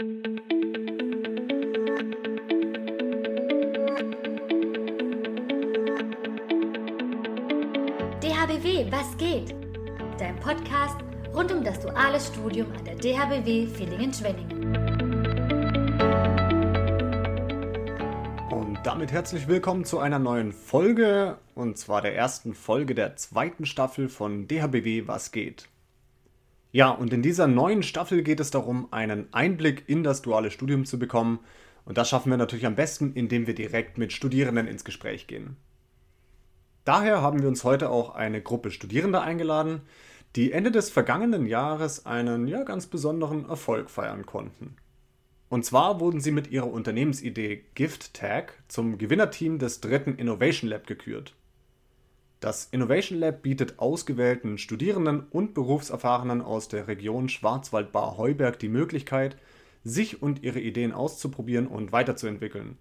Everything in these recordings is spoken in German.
DHBW, was geht? Dein Podcast rund um das duale Studium an der DHBW Villingen-Schwenningen. Und damit herzlich willkommen zu einer neuen Folge, und zwar der ersten Folge der zweiten Staffel von DHBW Was geht. Ja, und in dieser neuen Staffel geht es darum, einen Einblick in das duale Studium zu bekommen. Und das schaffen wir natürlich am besten, indem wir direkt mit Studierenden ins Gespräch gehen. Daher haben wir uns heute auch eine Gruppe Studierender eingeladen, die Ende des vergangenen Jahres einen ja ganz besonderen Erfolg feiern konnten. Und zwar wurden sie mit ihrer Unternehmensidee Gift Tag zum Gewinnerteam des dritten Innovation Lab gekürt. Das Innovation Lab bietet ausgewählten Studierenden und Berufserfahrenen aus der Region Schwarzwald-Bar-Heuberg die Möglichkeit, sich und ihre Ideen auszuprobieren und weiterzuentwickeln.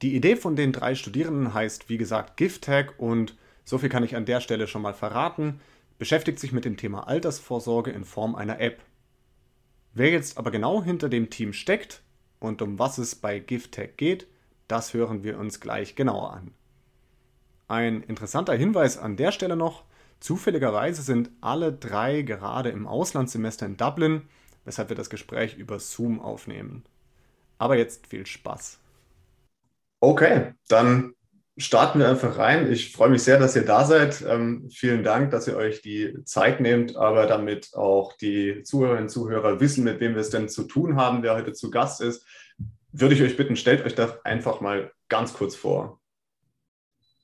Die Idee von den drei Studierenden heißt, wie gesagt, GiftTag und so viel kann ich an der Stelle schon mal verraten, beschäftigt sich mit dem Thema Altersvorsorge in Form einer App. Wer jetzt aber genau hinter dem Team steckt und um was es bei GiftTag geht, das hören wir uns gleich genauer an. Ein interessanter Hinweis an der Stelle noch, zufälligerweise sind alle drei gerade im Auslandssemester in Dublin, weshalb wir das Gespräch über Zoom aufnehmen. Aber jetzt viel Spaß. Okay, dann starten wir einfach rein. Ich freue mich sehr, dass ihr da seid. Ähm, vielen Dank, dass ihr euch die Zeit nehmt, aber damit auch die Zuhörerinnen und Zuhörer wissen, mit wem wir es denn zu tun haben, wer heute zu Gast ist, würde ich euch bitten, stellt euch das einfach mal ganz kurz vor.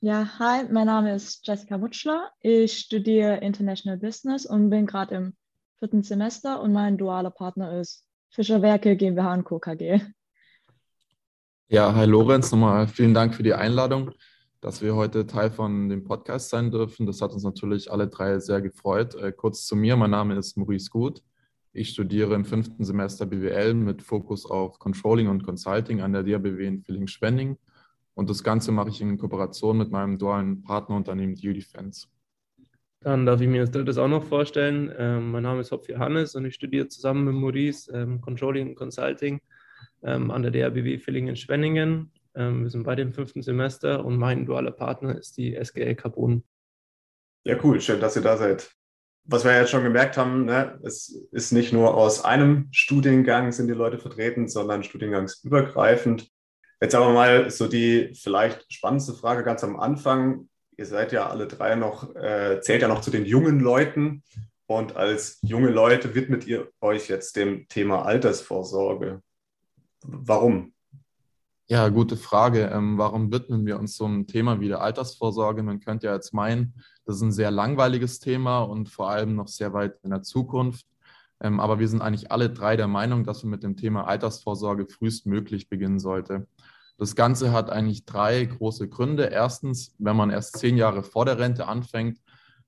Ja, hi, mein Name ist Jessica Mutschler. Ich studiere International Business und bin gerade im vierten Semester und mein dualer Partner ist Fischerwerke GmbH und Co. KG. Ja, hi Lorenz, nochmal vielen Dank für die Einladung, dass wir heute Teil von dem Podcast sein dürfen. Das hat uns natürlich alle drei sehr gefreut. Äh, kurz zu mir, mein Name ist Maurice Gut. Ich studiere im fünften Semester BWL mit Fokus auf Controlling und Consulting an der DRBW in Villingen-Schwenning. Und das Ganze mache ich in Kooperation mit meinem dualen Partnerunternehmen Defense. Dann darf ich mir das auch noch vorstellen. Ähm, mein Name ist Hopf Johannes und ich studiere zusammen mit Maurice ähm, Controlling und Consulting ähm, an der DRBW Villingen-Schwenningen. Ähm, wir sind bei dem fünften Semester und mein dualer Partner ist die SGL Carbon. Ja, cool, schön, dass ihr da seid. Was wir jetzt schon gemerkt haben, ne, es ist nicht nur aus einem Studiengang sind die Leute vertreten, sondern studiengangsübergreifend. Jetzt aber mal so die vielleicht spannendste Frage ganz am Anfang. Ihr seid ja alle drei noch, äh, zählt ja noch zu den jungen Leuten. Und als junge Leute widmet ihr euch jetzt dem Thema Altersvorsorge. Warum? Ja, gute Frage. Ähm, warum widmen wir uns so einem Thema wie der Altersvorsorge? Man könnte ja jetzt meinen, das ist ein sehr langweiliges Thema und vor allem noch sehr weit in der Zukunft. Ähm, aber wir sind eigentlich alle drei der Meinung, dass man mit dem Thema Altersvorsorge frühestmöglich beginnen sollte. Das Ganze hat eigentlich drei große Gründe. Erstens, wenn man erst zehn Jahre vor der Rente anfängt,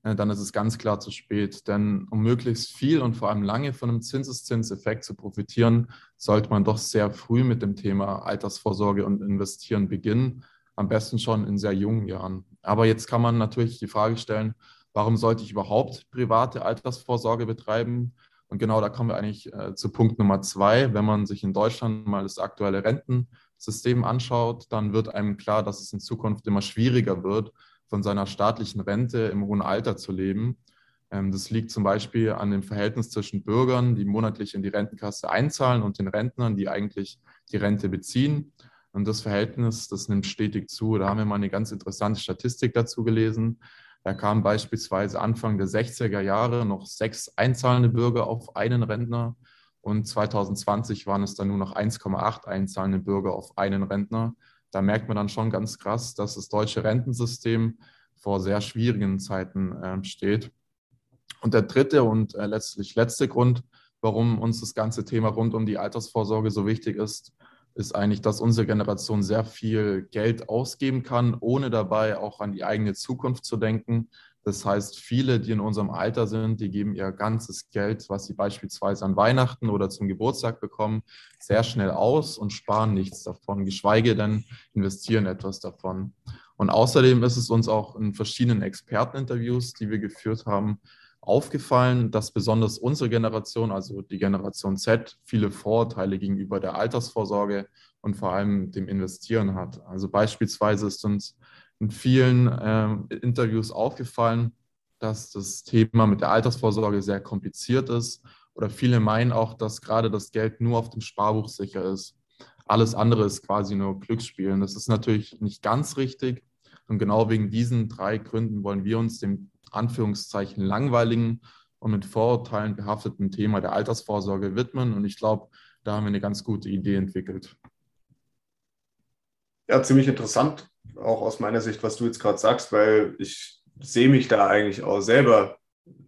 äh, dann ist es ganz klar zu spät. Denn um möglichst viel und vor allem lange von einem Zinseszinseffekt zu profitieren, sollte man doch sehr früh mit dem Thema Altersvorsorge und Investieren beginnen. Am besten schon in sehr jungen Jahren. Aber jetzt kann man natürlich die Frage stellen, warum sollte ich überhaupt private Altersvorsorge betreiben? Und genau da kommen wir eigentlich äh, zu Punkt Nummer zwei. Wenn man sich in Deutschland mal das aktuelle Rentensystem anschaut, dann wird einem klar, dass es in Zukunft immer schwieriger wird, von seiner staatlichen Rente im hohen Alter zu leben. Ähm, das liegt zum Beispiel an dem Verhältnis zwischen Bürgern, die monatlich in die Rentenkasse einzahlen, und den Rentnern, die eigentlich die Rente beziehen. Und das Verhältnis, das nimmt stetig zu. Da haben wir mal eine ganz interessante Statistik dazu gelesen. Da kamen beispielsweise Anfang der 60er Jahre noch sechs einzahlende Bürger auf einen Rentner und 2020 waren es dann nur noch 1,8 einzahlende Bürger auf einen Rentner da merkt man dann schon ganz krass, dass das deutsche Rentensystem vor sehr schwierigen Zeiten äh, steht. Und der dritte und äh, letztlich letzte Grund, warum uns das ganze Thema rund um die Altersvorsorge so wichtig ist, ist eigentlich, dass unsere Generation sehr viel Geld ausgeben kann, ohne dabei auch an die eigene Zukunft zu denken. Das heißt, viele, die in unserem Alter sind, die geben ihr ganzes Geld, was sie beispielsweise an Weihnachten oder zum Geburtstag bekommen, sehr schnell aus und sparen nichts davon, geschweige denn investieren etwas davon. Und außerdem ist es uns auch in verschiedenen Experteninterviews, die wir geführt haben, aufgefallen, dass besonders unsere Generation, also die Generation Z, viele Vorurteile gegenüber der Altersvorsorge und vor allem dem Investieren hat. Also beispielsweise ist uns in vielen äh, Interviews aufgefallen, dass das Thema mit der Altersvorsorge sehr kompliziert ist oder viele meinen auch, dass gerade das Geld nur auf dem Sparbuch sicher ist. Alles andere ist quasi nur Glücksspiel. Und das ist natürlich nicht ganz richtig. Und genau wegen diesen drei Gründen wollen wir uns dem Anführungszeichen langweiligen und mit Vorurteilen behafteten Thema der Altersvorsorge widmen. Und ich glaube, da haben wir eine ganz gute Idee entwickelt. Ja, ziemlich interessant, auch aus meiner Sicht, was du jetzt gerade sagst, weil ich sehe mich da eigentlich auch selber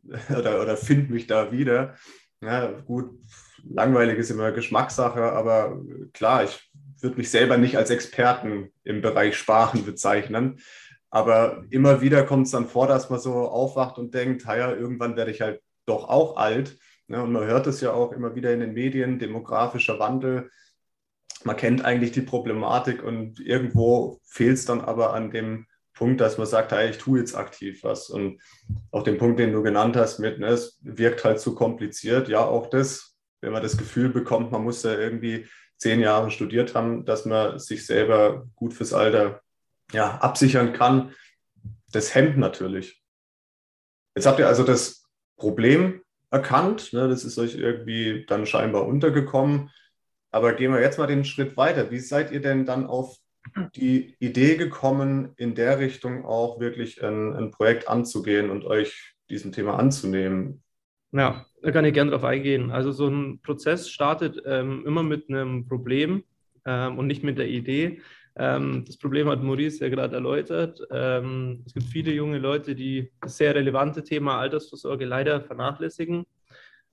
oder, oder finde mich da wieder. Ja, gut, langweilig ist immer Geschmackssache, aber klar, ich würde mich selber nicht als Experten im Bereich Sparen bezeichnen. Aber immer wieder kommt es dann vor, dass man so aufwacht und denkt, ja, irgendwann werde ich halt doch auch alt. Ja, und man hört es ja auch immer wieder in den Medien, demografischer Wandel. Man kennt eigentlich die Problematik und irgendwo fehlt es dann aber an dem Punkt, dass man sagt, hey, ich tue jetzt aktiv was. Und auch den Punkt, den du genannt hast, mit, ne, es wirkt halt zu kompliziert. Ja, auch das, wenn man das Gefühl bekommt, man muss ja irgendwie zehn Jahre studiert haben, dass man sich selber gut fürs Alter ja, absichern kann, das hemmt natürlich. Jetzt habt ihr also das Problem erkannt, ne, das ist euch irgendwie dann scheinbar untergekommen. Aber gehen wir jetzt mal den Schritt weiter. Wie seid ihr denn dann auf die Idee gekommen, in der Richtung auch wirklich ein, ein Projekt anzugehen und euch diesem Thema anzunehmen? Ja, da kann ich gerne drauf eingehen. Also so ein Prozess startet ähm, immer mit einem Problem ähm, und nicht mit der Idee. Ähm, das Problem hat Maurice ja gerade erläutert. Ähm, es gibt viele junge Leute, die das sehr relevante Thema Altersvorsorge leider vernachlässigen.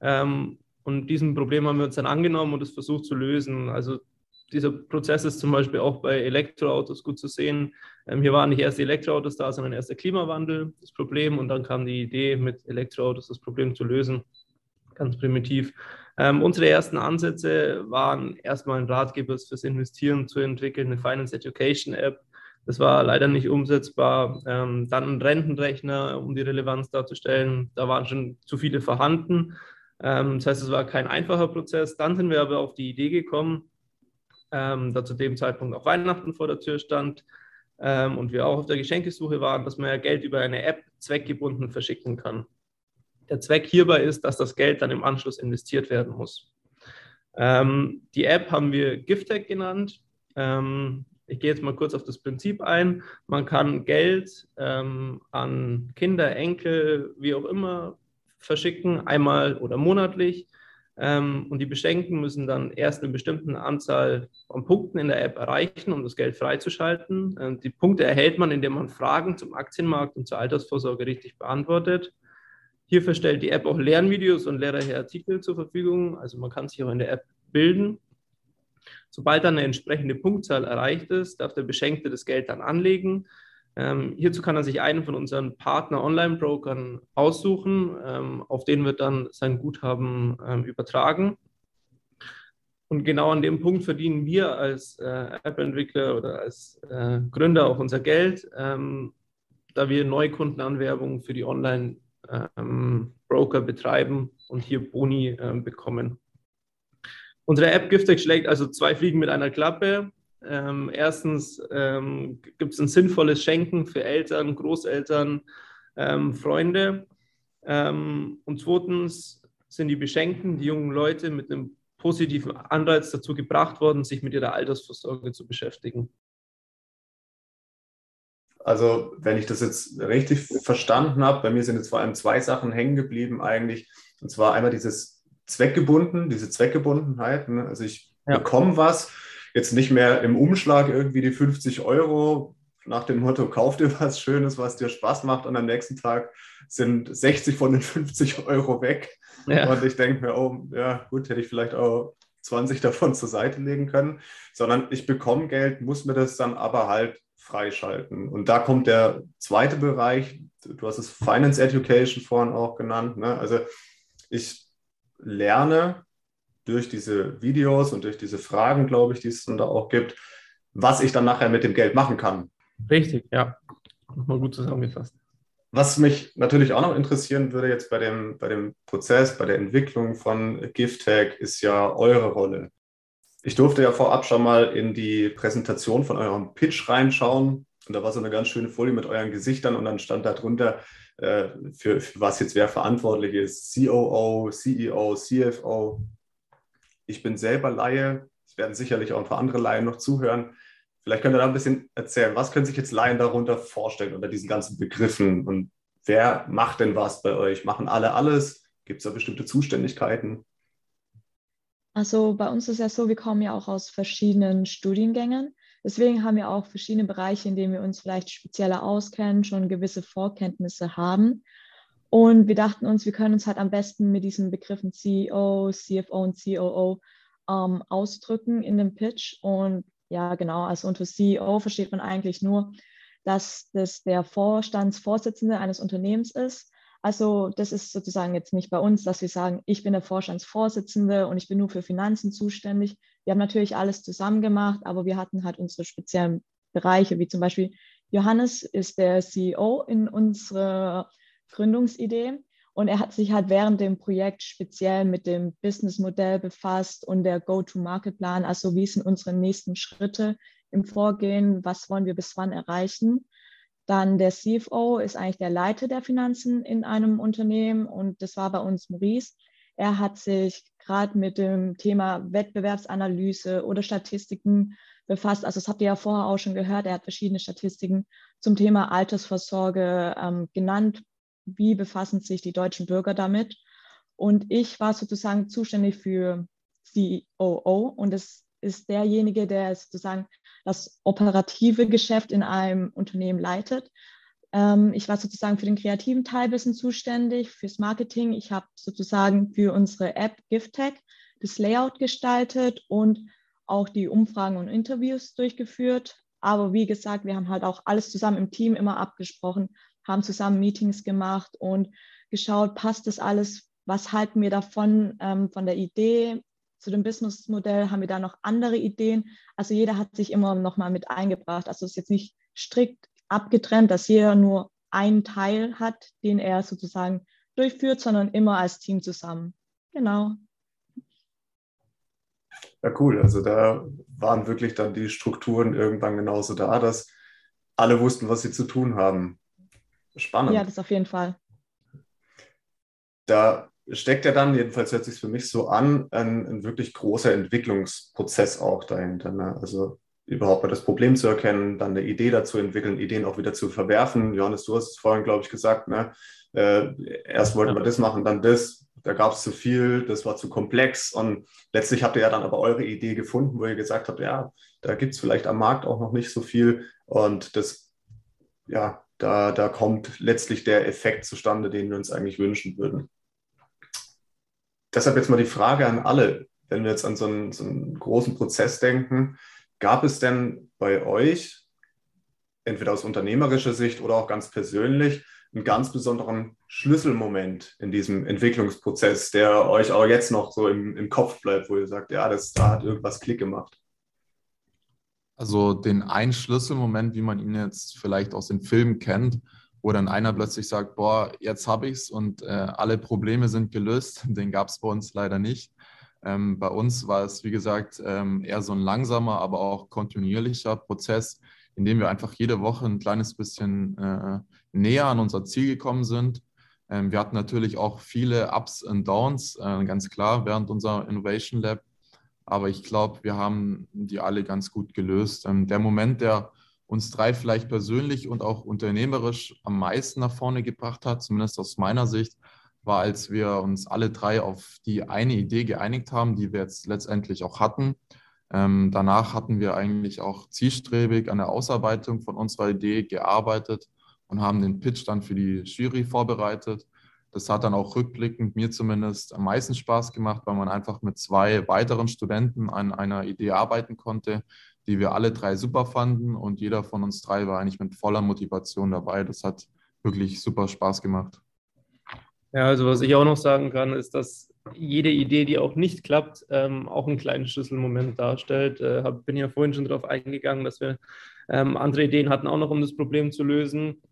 Ähm, und diesem Problem haben wir uns dann angenommen und es versucht zu lösen. Also dieser Prozess ist zum Beispiel auch bei Elektroautos gut zu sehen. Hier waren nicht erst die Elektroautos da, sondern erst der Klimawandel das Problem und dann kam die Idee, mit Elektroautos das Problem zu lösen. Ganz primitiv. Ähm, unsere ersten Ansätze waren erstmal ein Ratgeber fürs Investieren zu entwickeln, eine Finance Education App. Das war leider nicht umsetzbar. Ähm, dann ein Rentenrechner, um die Relevanz darzustellen. Da waren schon zu viele vorhanden. Ähm, das heißt, es war kein einfacher Prozess. Dann sind wir aber auf die Idee gekommen, ähm, da zu dem Zeitpunkt auch Weihnachten vor der Tür stand ähm, und wir auch auf der Geschenkesuche waren, dass man ja Geld über eine App zweckgebunden verschicken kann. Der Zweck hierbei ist, dass das Geld dann im Anschluss investiert werden muss. Ähm, die App haben wir Giftec genannt. Ähm, ich gehe jetzt mal kurz auf das Prinzip ein. Man kann Geld ähm, an Kinder, Enkel, wie auch immer verschicken, einmal oder monatlich. Ähm, und die Beschenkten müssen dann erst eine bestimmte Anzahl von Punkten in der App erreichen, um das Geld freizuschalten. Ähm, die Punkte erhält man, indem man Fragen zum Aktienmarkt und zur Altersvorsorge richtig beantwortet. Hierfür stellt die App auch Lernvideos und lehrreiche Artikel zur Verfügung. Also man kann sich auch in der App bilden. Sobald dann eine entsprechende Punktzahl erreicht ist, darf der Beschenkte das Geld dann anlegen. Ähm, hierzu kann er sich einen von unseren Partner-Online-Brokern aussuchen, ähm, auf den wird dann sein Guthaben ähm, übertragen. Und genau an dem Punkt verdienen wir als äh, App-Entwickler oder als äh, Gründer auch unser Geld, ähm, da wir Neukundenanwerbung für die Online-Broker ähm, betreiben und hier Boni äh, bekommen. Unsere App Giftex schlägt also zwei Fliegen mit einer Klappe. Ähm, erstens ähm, gibt es ein sinnvolles Schenken für Eltern, Großeltern, ähm, Freunde. Ähm, und zweitens sind die Beschenkten, die jungen Leute, mit einem positiven Anreiz dazu gebracht worden, sich mit ihrer Altersvorsorge zu beschäftigen. Also, wenn ich das jetzt richtig verstanden habe, bei mir sind jetzt vor allem zwei Sachen hängen geblieben eigentlich. Und zwar einmal dieses Zweckgebunden, diese Zweckgebundenheit. Ne? Also ich ja. bekomme was jetzt nicht mehr im Umschlag irgendwie die 50 Euro nach dem Motto, kauf dir was Schönes, was dir Spaß macht und am nächsten Tag sind 60 von den 50 Euro weg. Ja. Und ich denke mir, oh, ja, gut, hätte ich vielleicht auch 20 davon zur Seite legen können, sondern ich bekomme Geld, muss mir das dann aber halt freischalten. Und da kommt der zweite Bereich, du hast es Finance Education vorhin auch genannt. Ne? Also ich lerne durch diese Videos und durch diese Fragen, glaube ich, die es dann da auch gibt, was ich dann nachher mit dem Geld machen kann. Richtig, ja. Nochmal gut zusammengefasst. Was mich natürlich auch noch interessieren würde jetzt bei dem, bei dem Prozess, bei der Entwicklung von GiftTag, ist ja eure Rolle. Ich durfte ja vorab schon mal in die Präsentation von eurem Pitch reinschauen. Und da war so eine ganz schöne Folie mit euren Gesichtern und dann stand da drunter, äh, für, für was jetzt wer verantwortlich ist. COO, CEO, CFO. Ich bin selber Laie. Es werden sicherlich auch ein paar andere Laien noch zuhören. Vielleicht könnt ihr da ein bisschen erzählen, was können sich jetzt Laien darunter vorstellen unter diesen ganzen Begriffen und wer macht denn was bei euch? Machen alle alles? Gibt es da bestimmte Zuständigkeiten? Also bei uns ist ja so, wir kommen ja auch aus verschiedenen Studiengängen. Deswegen haben wir auch verschiedene Bereiche, in denen wir uns vielleicht spezieller auskennen, schon gewisse Vorkenntnisse haben. Und wir dachten uns, wir können uns halt am besten mit diesen Begriffen CEO, CFO und COO ähm, ausdrücken in dem Pitch. Und ja, genau, also unter CEO versteht man eigentlich nur, dass das der Vorstandsvorsitzende eines Unternehmens ist. Also das ist sozusagen jetzt nicht bei uns, dass wir sagen, ich bin der Vorstandsvorsitzende und ich bin nur für Finanzen zuständig. Wir haben natürlich alles zusammen gemacht, aber wir hatten halt unsere speziellen Bereiche, wie zum Beispiel Johannes ist der CEO in unserer Gründungsidee und er hat sich halt während dem Projekt speziell mit dem Businessmodell befasst und der Go-to-Market-Plan, also wie sind unsere nächsten Schritte im Vorgehen, was wollen wir bis wann erreichen. Dann der CFO ist eigentlich der Leiter der Finanzen in einem Unternehmen und das war bei uns Maurice. Er hat sich gerade mit dem Thema Wettbewerbsanalyse oder Statistiken befasst. Also das habt ihr ja vorher auch schon gehört. Er hat verschiedene Statistiken zum Thema Altersvorsorge ähm, genannt, wie befassen sich die deutschen Bürger damit. Und ich war sozusagen zuständig für COO und es ist derjenige, der sozusagen das operative Geschäft in einem Unternehmen leitet. Ähm, ich war sozusagen für den kreativen Teil ein bisschen zuständig, fürs Marketing. Ich habe sozusagen für unsere App GiftTech das Layout gestaltet und auch die Umfragen und Interviews durchgeführt. Aber wie gesagt, wir haben halt auch alles zusammen im Team immer abgesprochen, haben zusammen Meetings gemacht und geschaut, passt das alles, was halten wir davon, ähm, von der Idee zu dem Businessmodell, haben wir da noch andere Ideen. Also jeder hat sich immer noch mal mit eingebracht. Also es ist jetzt nicht strikt abgetrennt, dass jeder nur einen Teil hat, den er sozusagen durchführt, sondern immer als Team zusammen. Genau. Ja, cool. Also da waren wirklich dann die Strukturen irgendwann genauso da, dass alle wussten, was sie zu tun haben. Spannend. Ja, das auf jeden Fall. Da steckt ja dann, jedenfalls hört sich für mich so an, ein, ein wirklich großer Entwicklungsprozess auch dahinter. Ne? Also überhaupt mal das Problem zu erkennen, dann eine Idee dazu entwickeln, Ideen auch wieder zu verwerfen. Johannes, du hast es vorhin, glaube ich, gesagt, ne? Äh, erst wollten wir das machen, dann das. Da gab es zu viel, das war zu komplex. Und letztlich habt ihr ja dann aber eure Idee gefunden, wo ihr gesagt habt, ja, da gibt es vielleicht am Markt auch noch nicht so viel. Und das, ja, da, da kommt letztlich der Effekt zustande, den wir uns eigentlich wünschen würden. Deshalb jetzt mal die Frage an alle, wenn wir jetzt an so einen, so einen großen Prozess denken, gab es denn bei euch, entweder aus unternehmerischer Sicht oder auch ganz persönlich, einen ganz besonderen Schlüsselmoment in diesem Entwicklungsprozess, der euch auch jetzt noch so im, im Kopf bleibt, wo ihr sagt, ja, das, da hat irgendwas Klick gemacht? Also den einen Schlüsselmoment, wie man ihn jetzt vielleicht aus den Filmen kennt, wo dann einer plötzlich sagt, boah, jetzt habe ich es und äh, alle Probleme sind gelöst, den gab es bei uns leider nicht. Ähm, bei uns war es, wie gesagt, ähm, eher so ein langsamer, aber auch kontinuierlicher Prozess, in dem wir einfach jede Woche ein kleines bisschen äh, näher an unser Ziel gekommen sind. Ähm, wir hatten natürlich auch viele Ups und Downs, äh, ganz klar, während unserer Innovation Lab. Aber ich glaube, wir haben die alle ganz gut gelöst. Ähm, der Moment, der uns drei vielleicht persönlich und auch unternehmerisch am meisten nach vorne gebracht hat, zumindest aus meiner Sicht, war, als wir uns alle drei auf die eine Idee geeinigt haben, die wir jetzt letztendlich auch hatten. Ähm, danach hatten wir eigentlich auch zielstrebig an der Ausarbeitung von unserer Idee gearbeitet und haben den Pitch dann für die Jury vorbereitet. Das hat dann auch rückblickend mir zumindest am meisten Spaß gemacht, weil man einfach mit zwei weiteren Studenten an einer Idee arbeiten konnte, die wir alle drei super fanden und jeder von uns drei war eigentlich mit voller Motivation dabei. Das hat wirklich super Spaß gemacht. Ja, also was ich auch noch sagen kann, ist, dass jede Idee, die auch nicht klappt, ähm, auch einen kleinen Schlüsselmoment darstellt. Äh, bin ja vorhin schon darauf eingegangen, dass wir ähm, andere Ideen hatten, auch noch um das Problem zu lösen.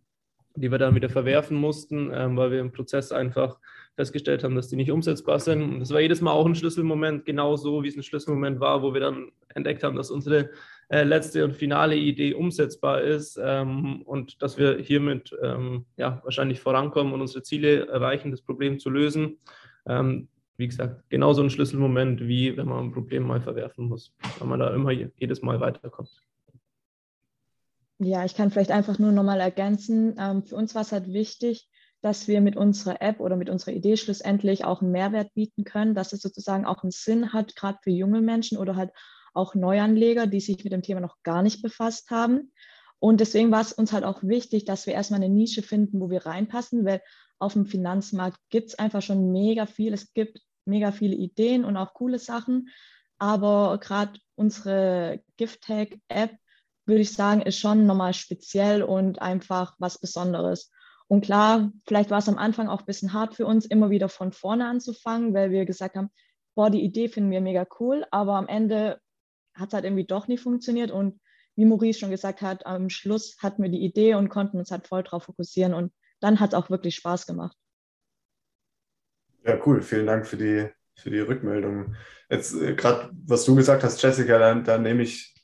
die wir dann wieder verwerfen mussten, ähm, weil wir im Prozess einfach festgestellt haben, dass die nicht umsetzbar sind. Und das war jedes Mal auch ein Schlüsselmoment, genauso wie es ein Schlüsselmoment war, wo wir dann entdeckt haben, dass unsere äh, letzte und finale Idee umsetzbar ist ähm, und dass wir hiermit ähm, ja, wahrscheinlich vorankommen und unsere Ziele erreichen, das Problem zu lösen. Ähm, wie gesagt, genauso ein Schlüsselmoment, wie wenn man ein Problem mal verwerfen muss, weil man da immer jedes Mal weiterkommt. Ja, ich kann vielleicht einfach nur nochmal ergänzen. Ähm, für uns war es halt wichtig, dass wir mit unserer App oder mit unserer Idee schlussendlich auch einen Mehrwert bieten können, dass es sozusagen auch einen Sinn hat, gerade für junge Menschen oder halt auch Neuanleger, die sich mit dem Thema noch gar nicht befasst haben. Und deswegen war es uns halt auch wichtig, dass wir erstmal eine Nische finden, wo wir reinpassen, weil auf dem Finanzmarkt gibt es einfach schon mega viel. Es gibt mega viele Ideen und auch coole Sachen. Aber gerade unsere Gift-Tag-App würde ich sagen, ist schon nochmal speziell und einfach was Besonderes. Und klar, vielleicht war es am Anfang auch ein bisschen hart für uns, immer wieder von vorne anzufangen, weil wir gesagt haben, boah, die Idee finden wir mega cool, aber am Ende hat es halt irgendwie doch nicht funktioniert. Und wie Maurice schon gesagt hat, am Schluss hatten wir die Idee und konnten uns halt voll drauf fokussieren. Und dann hat es auch wirklich Spaß gemacht. Ja, cool. Vielen Dank für die, für die Rückmeldung. Jetzt äh, gerade, was du gesagt hast, Jessica, da, da nehme ich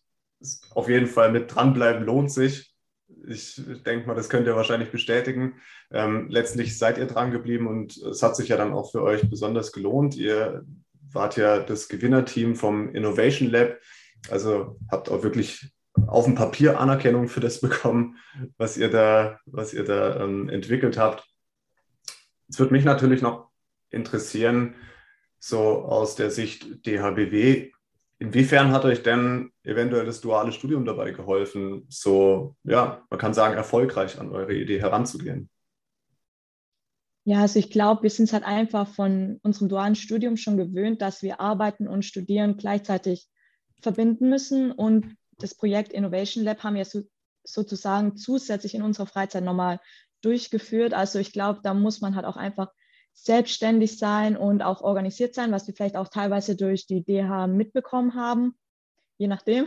auf jeden Fall mit dranbleiben lohnt sich. Ich denke mal, das könnt ihr wahrscheinlich bestätigen. Ähm, letztlich seid ihr dran geblieben und es hat sich ja dann auch für euch besonders gelohnt. Ihr wart ja das Gewinnerteam vom Innovation Lab, also habt auch wirklich auf dem Papier Anerkennung für das bekommen, was ihr da, was ihr da ähm, entwickelt habt. Es würde mich natürlich noch interessieren, so aus der Sicht DHBW, Inwiefern hat euch denn eventuell das duale Studium dabei geholfen, so, ja, man kann sagen, erfolgreich an eure Idee heranzugehen? Ja, also ich glaube, wir sind es halt einfach von unserem dualen Studium schon gewöhnt, dass wir arbeiten und studieren gleichzeitig verbinden müssen. Und das Projekt Innovation Lab haben wir so, sozusagen zusätzlich in unserer Freizeit nochmal durchgeführt. Also ich glaube, da muss man halt auch einfach selbstständig sein und auch organisiert sein, was wir vielleicht auch teilweise durch die DH mitbekommen haben, je nachdem.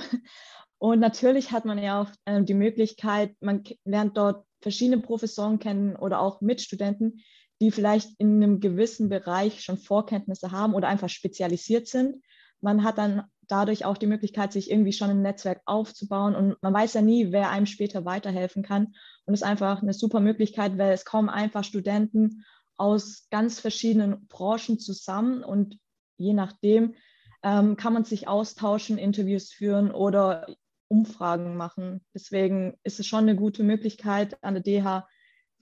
Und natürlich hat man ja auch äh, die Möglichkeit, man lernt dort verschiedene Professoren kennen oder auch Mitstudenten, die vielleicht in einem gewissen Bereich schon Vorkenntnisse haben oder einfach spezialisiert sind. Man hat dann dadurch auch die Möglichkeit, sich irgendwie schon ein Netzwerk aufzubauen und man weiß ja nie, wer einem später weiterhelfen kann. Und es ist einfach eine super Möglichkeit, weil es kommen einfach Studenten aus ganz verschiedenen Branchen zusammen und je nachdem ähm, kann man sich austauschen, Interviews führen oder Umfragen machen. Deswegen ist es schon eine gute Möglichkeit, an der DH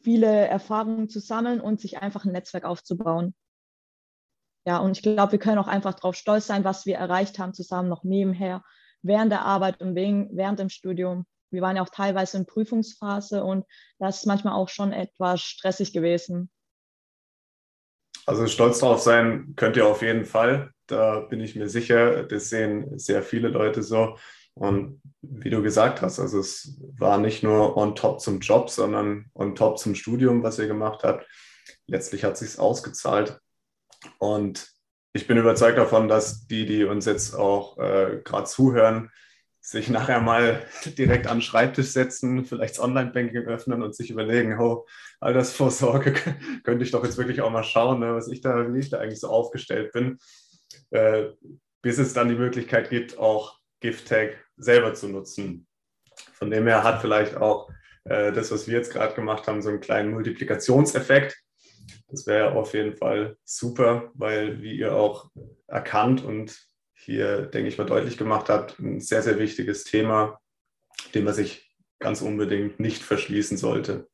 viele Erfahrungen zu sammeln und sich einfach ein Netzwerk aufzubauen. Ja, und ich glaube, wir können auch einfach darauf stolz sein, was wir erreicht haben, zusammen noch nebenher, während der Arbeit und während dem Studium. Wir waren ja auch teilweise in Prüfungsphase und das ist manchmal auch schon etwas stressig gewesen. Also stolz drauf sein könnt ihr auf jeden Fall. Da bin ich mir sicher. Das sehen sehr viele Leute so. Und wie du gesagt hast, also es war nicht nur on top zum Job, sondern on top zum Studium, was ihr gemacht habt. Letztlich hat sich ausgezahlt. Und ich bin überzeugt davon, dass die, die uns jetzt auch äh, gerade zuhören, sich nachher mal direkt an den Schreibtisch setzen, vielleicht das Online-Banking öffnen und sich überlegen, oh, Altersvorsorge könnte ich doch jetzt wirklich auch mal schauen, ne, was ich da, wie ich da eigentlich so aufgestellt bin, äh, bis es dann die Möglichkeit gibt, auch GiftTag selber zu nutzen. Von dem her hat vielleicht auch äh, das, was wir jetzt gerade gemacht haben, so einen kleinen Multiplikationseffekt. Das wäre auf jeden Fall super, weil, wie ihr auch erkannt und hier, denke ich mal, deutlich gemacht habt, ein sehr, sehr wichtiges Thema, dem man sich ganz unbedingt nicht verschließen sollte.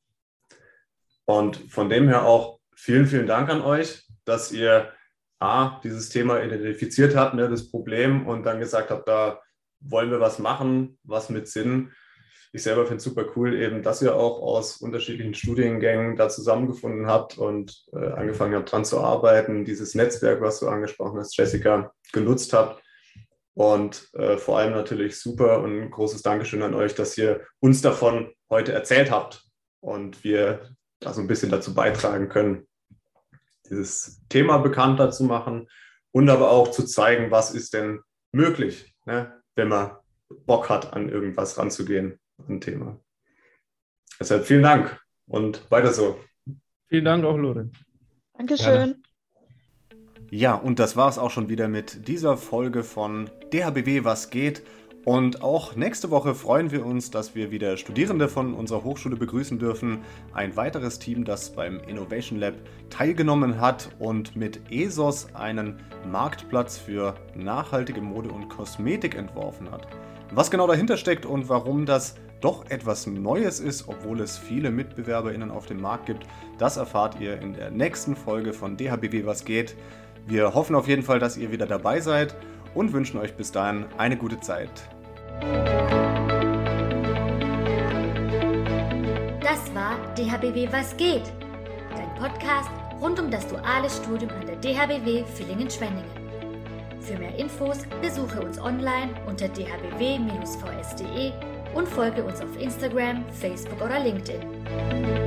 Und von dem her auch vielen, vielen Dank an euch, dass ihr A, dieses Thema identifiziert habt, ne, das Problem, und dann gesagt habt, da wollen wir was machen, was mit Sinn. Ich selber finde es super cool, eben, dass ihr auch aus unterschiedlichen Studiengängen da zusammengefunden habt und äh, angefangen habt, dran zu arbeiten, dieses Netzwerk, was du angesprochen hast, Jessica, genutzt habt. Und äh, vor allem natürlich super und ein großes Dankeschön an euch, dass ihr uns davon heute erzählt habt und wir da so ein bisschen dazu beitragen können, dieses Thema bekannter zu machen und aber auch zu zeigen, was ist denn möglich, ne, wenn man Bock hat, an irgendwas ranzugehen, ein Thema. Deshalb vielen Dank und weiter so. Vielen Dank auch, Lorenz. Dankeschön. Gerne. Ja, und das war es auch schon wieder mit dieser Folge von DHBW Was geht. Und auch nächste Woche freuen wir uns, dass wir wieder Studierende von unserer Hochschule begrüßen dürfen. Ein weiteres Team, das beim Innovation Lab teilgenommen hat und mit ESOS einen Marktplatz für nachhaltige Mode und Kosmetik entworfen hat. Was genau dahinter steckt und warum das doch etwas Neues ist, obwohl es viele MitbewerberInnen auf dem Markt gibt, das erfahrt ihr in der nächsten Folge von DHBW Was geht. Wir hoffen auf jeden Fall, dass ihr wieder dabei seid und wünschen euch bis dahin eine gute Zeit. Das war DHBW Was geht? Dein Podcast rund um das duale Studium an der DHBW Villingen-Schwenningen. Für mehr Infos besuche uns online unter dhbw-vs.de und folge uns auf Instagram, Facebook oder LinkedIn.